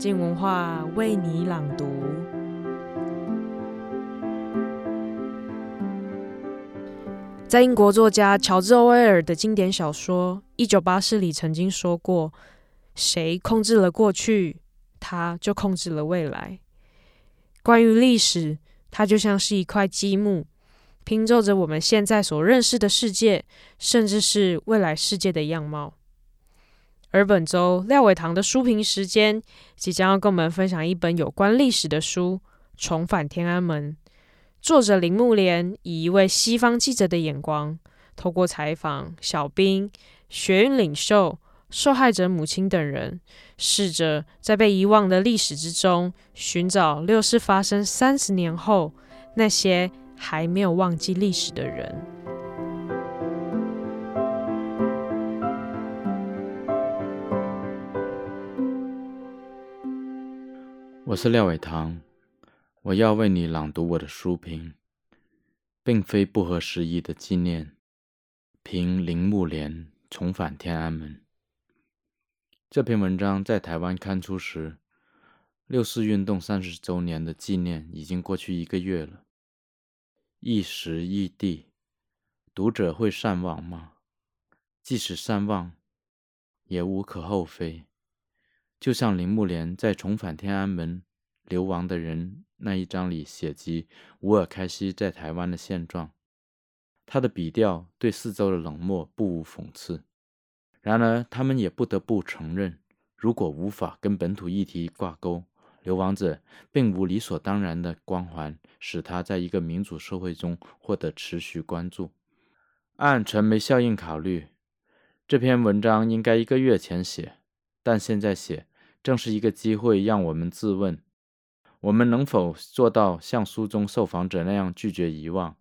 静文化为你朗读。在英国作家乔治·欧威尔的经典小说《一九八四》里曾经说过：“谁控制了过去，他就控制了未来。”关于历史，它就像是一块积木，拼凑着我们现在所认识的世界，甚至是未来世界的样貌。而本周廖伟棠的书评时间即将要跟我们分享一本有关历史的书《重返天安门》。作者林木莲以一位西方记者的眼光，透过采访小兵、学运领袖、受害者母亲等人，试着在被遗忘的历史之中，寻找六四发生三十年后那些还没有忘记历史的人。我是廖伟棠，我要为你朗读我的书评，并非不合时宜的纪念。评铃木莲重返天安门。这篇文章在台湾刊出时，六四运动三十周年的纪念已经过去一个月了。一时异地，读者会善忘吗？即使善忘，也无可厚非。就像铃木莲在《重返天安门：流亡的人》那一章里写及乌尔开西在台湾的现状，他的笔调对四周的冷漠不无讽刺。然而，他们也不得不承认，如果无法跟本土议题挂钩，流亡者并无理所当然的光环，使他在一个民主社会中获得持续关注。按传媒效应考虑，这篇文章应该一个月前写，但现在写。正是一个机会，让我们自问：我们能否做到像书中受访者那样拒绝遗忘？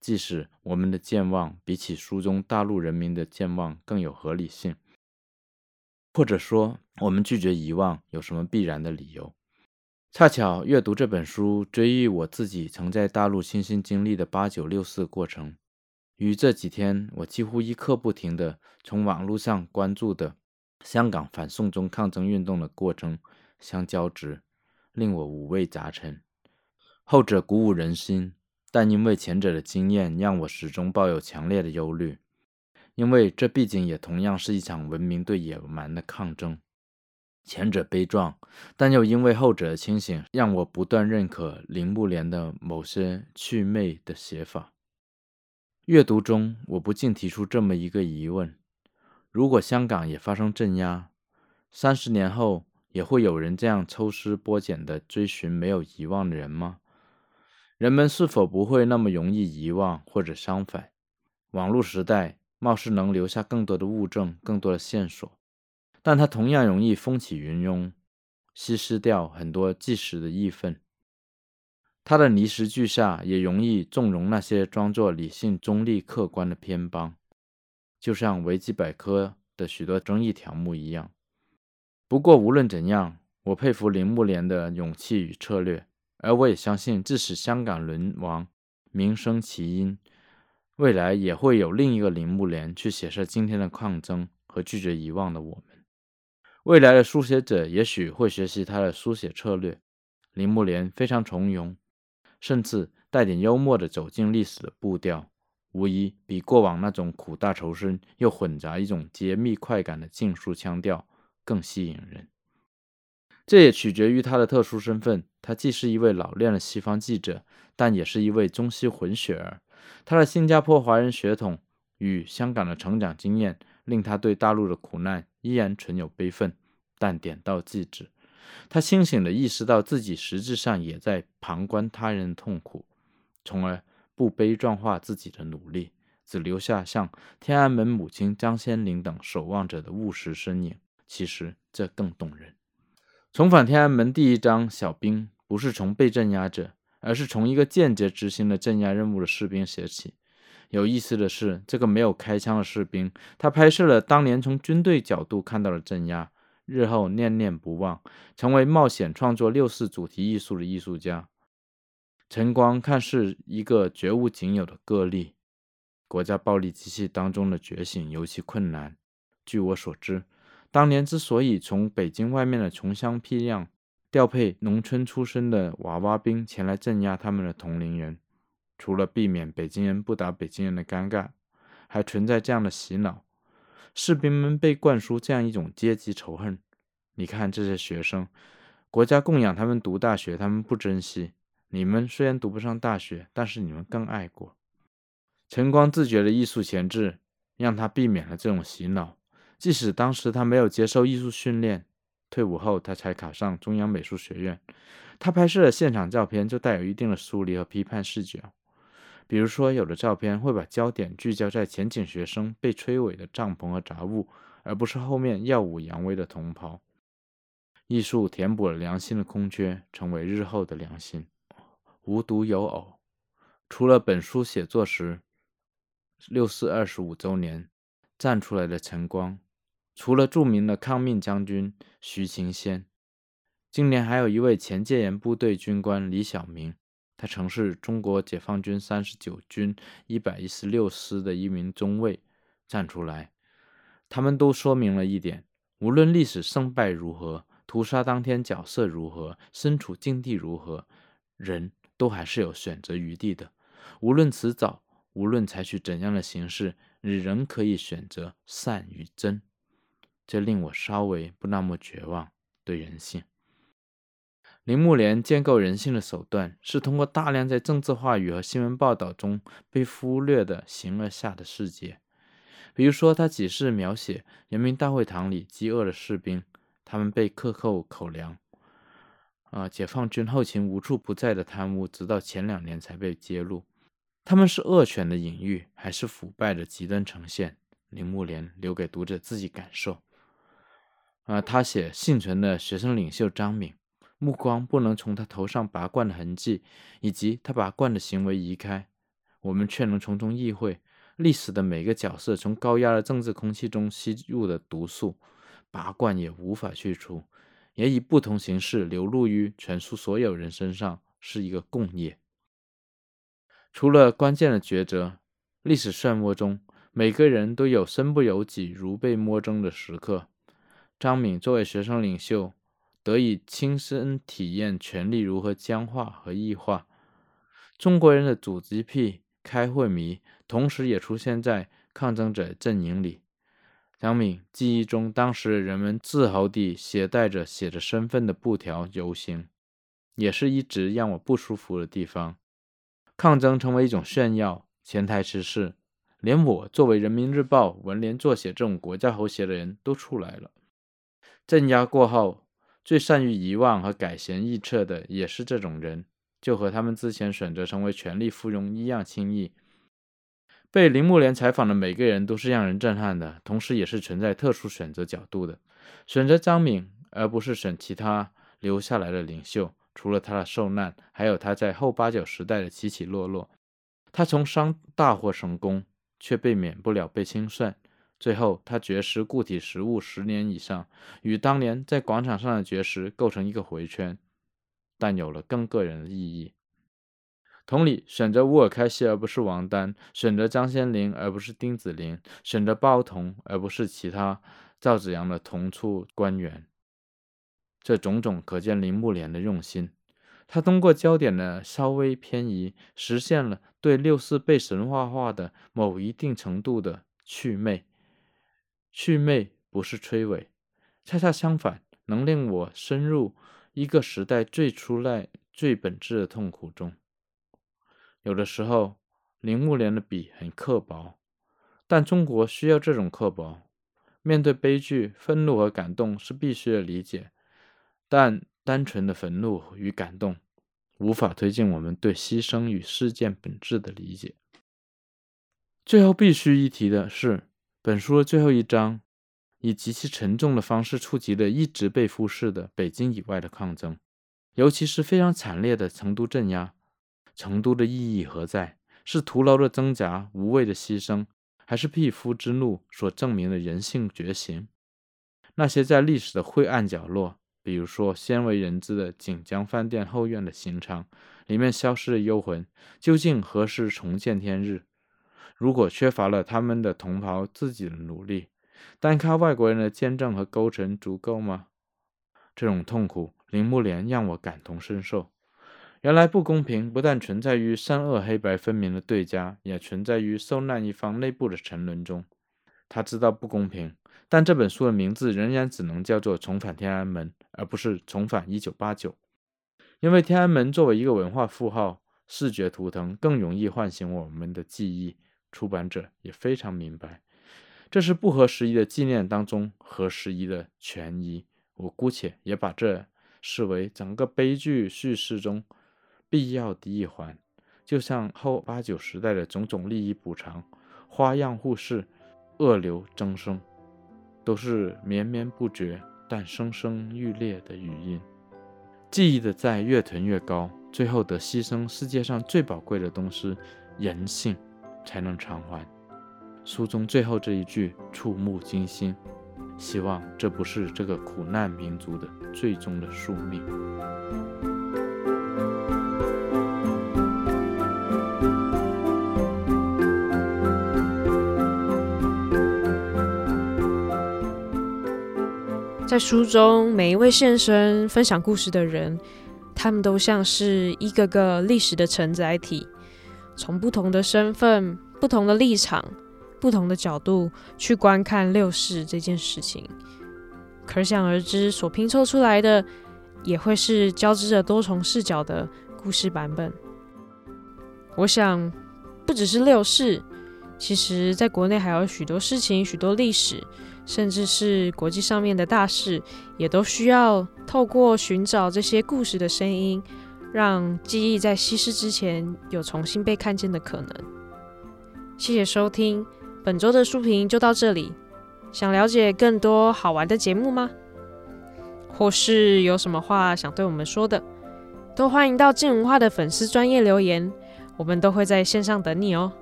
即使我们的健忘比起书中大陆人民的健忘更有合理性，或者说，我们拒绝遗忘有什么必然的理由？恰巧阅读这本书，追忆我自己曾在大陆亲身经历的八九六四过程，与这几天我几乎一刻不停地从网络上关注的。香港反送中抗争运动的过程相交织，令我五味杂陈。后者鼓舞人心，但因为前者的经验，让我始终抱有强烈的忧虑。因为这毕竟也同样是一场文明对野蛮的抗争。前者悲壮，但又因为后者的清醒，让我不断认可铃木莲的某些祛魅的写法。阅读中，我不禁提出这么一个疑问。如果香港也发生镇压，三十年后也会有人这样抽丝剥茧地追寻没有遗忘的人吗？人们是否不会那么容易遗忘，或者相反，网络时代貌似能留下更多的物证、更多的线索，但它同样容易风起云涌，稀释掉很多即时的义愤。它的泥石俱下，也容易纵容那些装作理性、中立、客观的偏帮。就像维基百科的许多争议条目一样。不过无论怎样，我佩服铃木莲的勇气与策略，而我也相信，即使香港沦亡、名声起因，未来也会有另一个铃木莲去写下今天的抗争和拒绝遗忘的我们。未来的书写者也许会学习他的书写策略。铃木莲非常从容，甚至带点幽默地走进历史的步调。无疑比过往那种苦大仇深又混杂一种揭秘快感的竞速腔调更吸引人。这也取决于他的特殊身份，他既是一位老练的西方记者，但也是一位中西混血儿。他的新加坡华人血统与香港的成长经验，令他对大陆的苦难依然存有悲愤，但点到即止。他清醒地意识到自己实质上也在旁观他人的痛苦，从而。不悲壮化自己的努力，只留下像天安门母亲张先林等守望者的务实身影。其实这更动人。重返天安门第一章，小兵不是从被镇压者，而是从一个间接执行了镇压任务的士兵写起。有意思的是，这个没有开枪的士兵，他拍摄了当年从军队角度看到的镇压，日后念念不忘，成为冒险创作六四主题艺术的艺术家。晨光看似一个绝无仅有的个例，国家暴力机器当中的觉醒尤其困难。据我所知，当年之所以从北京外面的穷乡僻壤调配农村出身的娃娃兵前来镇压他们的同龄人，除了避免北京人不打北京人的尴尬，还存在这样的洗脑：士兵们被灌输这样一种阶级仇恨。你看这些学生，国家供养他们读大学，他们不珍惜；你们虽然读不上大学，但是你们更爱国。陈光自觉的艺术潜质，让他避免了这种洗脑。即使当时他没有接受艺术训练，退伍后他才考上中央美术学院。他拍摄的现场照片就带有一定的疏离和批判视角，比如说，有的照片会把焦点聚焦在前景学生被摧毁的帐篷和杂物，而不是后面耀武扬威的同袍。艺术填补了良心的空缺，成为日后的良心。无独有偶，除了本书写作时六四二十五周年站出来的陈光。除了著名的抗命将军徐晴先，今年还有一位前戒严部队军官李晓明，他曾是中国解放军三十九军一百一十六师的一名中尉，站出来。他们都说明了一点：无论历史胜败如何，屠杀当天角色如何，身处境地如何，人都还是有选择余地的。无论迟早，无论采取怎样的形式，你仍可以选择善与真。这令我稍微不那么绝望。对人性，铃木莲建构人性的手段是通过大量在政治话语和新闻报道中被忽略的形而下的世界。比如说，他几次描写人民大会堂里饥饿的士兵，他们被克扣口粮。啊，解放军后勤无处不在的贪污，直到前两年才被揭露。他们是恶犬的隐喻，还是腐败的极端呈现？铃木莲留给读者自己感受。啊，他写幸存的学生领袖张敏，目光不能从他头上拔罐的痕迹以及他拔罐的行为移开，我们却能从中意会历史的每个角色从高压的政治空气中吸入的毒素，拔罐也无法去除，也以不同形式流露于全书所有人身上，是一个共业。除了关键的抉择，历史漩涡中每个人都有身不由己、如被摸针的时刻。张敏作为学生领袖，得以亲身体验权力如何僵化和异化。中国人的组织癖、开会迷，同时也出现在抗争者阵营里。张敏记忆中，当时人们自豪地携带着写着身份的布条游行，也是一直让我不舒服的地方。抗争成为一种炫耀，潜台词是，连我作为人民日报文联作写这种国家喉舌的人都出来了。镇压过后，最善于遗忘和改弦易辙的也是这种人，就和他们之前选择成为权力附庸一样轻易。被铃木莲采访的每个人都是让人震撼的，同时也是存在特殊选择角度的。选择张敏，而不是选其他留下来的领袖，除了他的受难，还有他在后八九时代的起起落落。他从商大获成功，却被免不了被清算。最后，他绝食固体食物十年以上，与当年在广场上的绝食构成一个回圈，但有了更个人的意义。同理，选择乌尔开西而不是王丹，选择张先林而不是丁子霖，选择鲍彤而不是其他赵子阳的同处官员，这种种可见林木莲的用心。他通过焦点的稍微偏移，实现了对六四被神话化的某一定程度的祛魅。祛魅不是摧毁，恰恰相反，能令我深入一个时代最初来最本质的痛苦中。有的时候，铃木莲的笔很刻薄，但中国需要这种刻薄。面对悲剧，愤怒和感动是必须的理解，但单纯的愤怒与感动无法推进我们对牺牲与事件本质的理解。最后必须一提的是。本书的最后一章，以极其沉重的方式触及了一直被忽视的北京以外的抗争，尤其是非常惨烈的成都镇压。成都的意义何在？是徒劳的挣扎、无谓的牺牲，还是匹夫之怒所证明的人性觉醒？那些在历史的晦暗角落，比如说鲜为人知的锦江饭店后院的刑场，里面消失的幽魂，究竟何时重见天日？如果缺乏了他们的同袍自己的努力，单靠外国人的见证和勾陈足够吗？这种痛苦铃木莲让我感同身受。原来不公平不但存在于善恶黑白分明的对家，也存在于受难一方内部的沉沦中。他知道不公平，但这本书的名字仍然只能叫做《重返天安门》，而不是《重返一九八九》。因为天安门作为一个文化符号，视觉图腾更容易唤醒我们的记忆。出版者也非常明白，这是不合时宜的纪念当中合时宜的权宜。我姑且也把这视为整个悲剧叙事中必要的一环，就像后八九时代的种种利益补偿、花样互市、恶流争生，都是绵绵不绝但声声欲裂的语音。记忆的债越囤越高，最后得牺牲世界上最宝贵的东西——人性，才能偿还。书中最后这一句触目惊心，希望这不是这个苦难民族的最终的宿命。在书中，每一位现身分享故事的人，他们都像是一个个历史的承载体，从不同的身份、不同的立场、不同的角度去观看六世这件事情。可想而知，所拼凑出来的也会是交织着多重视角的故事版本。我想，不只是六世，其实在国内还有许多事情、许多历史。甚至是国际上面的大事，也都需要透过寻找这些故事的声音，让记忆在稀释之前有重新被看见的可能。谢谢收听，本周的书评就到这里。想了解更多好玩的节目吗？或是有什么话想对我们说的，都欢迎到静文化的粉丝专业留言，我们都会在线上等你哦。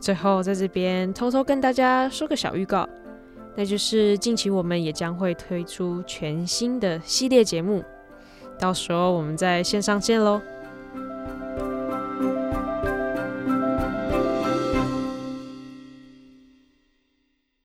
最后，在这边偷偷跟大家说个小预告。那就是近期我们也将会推出全新的系列节目，到时候我们在线上见喽。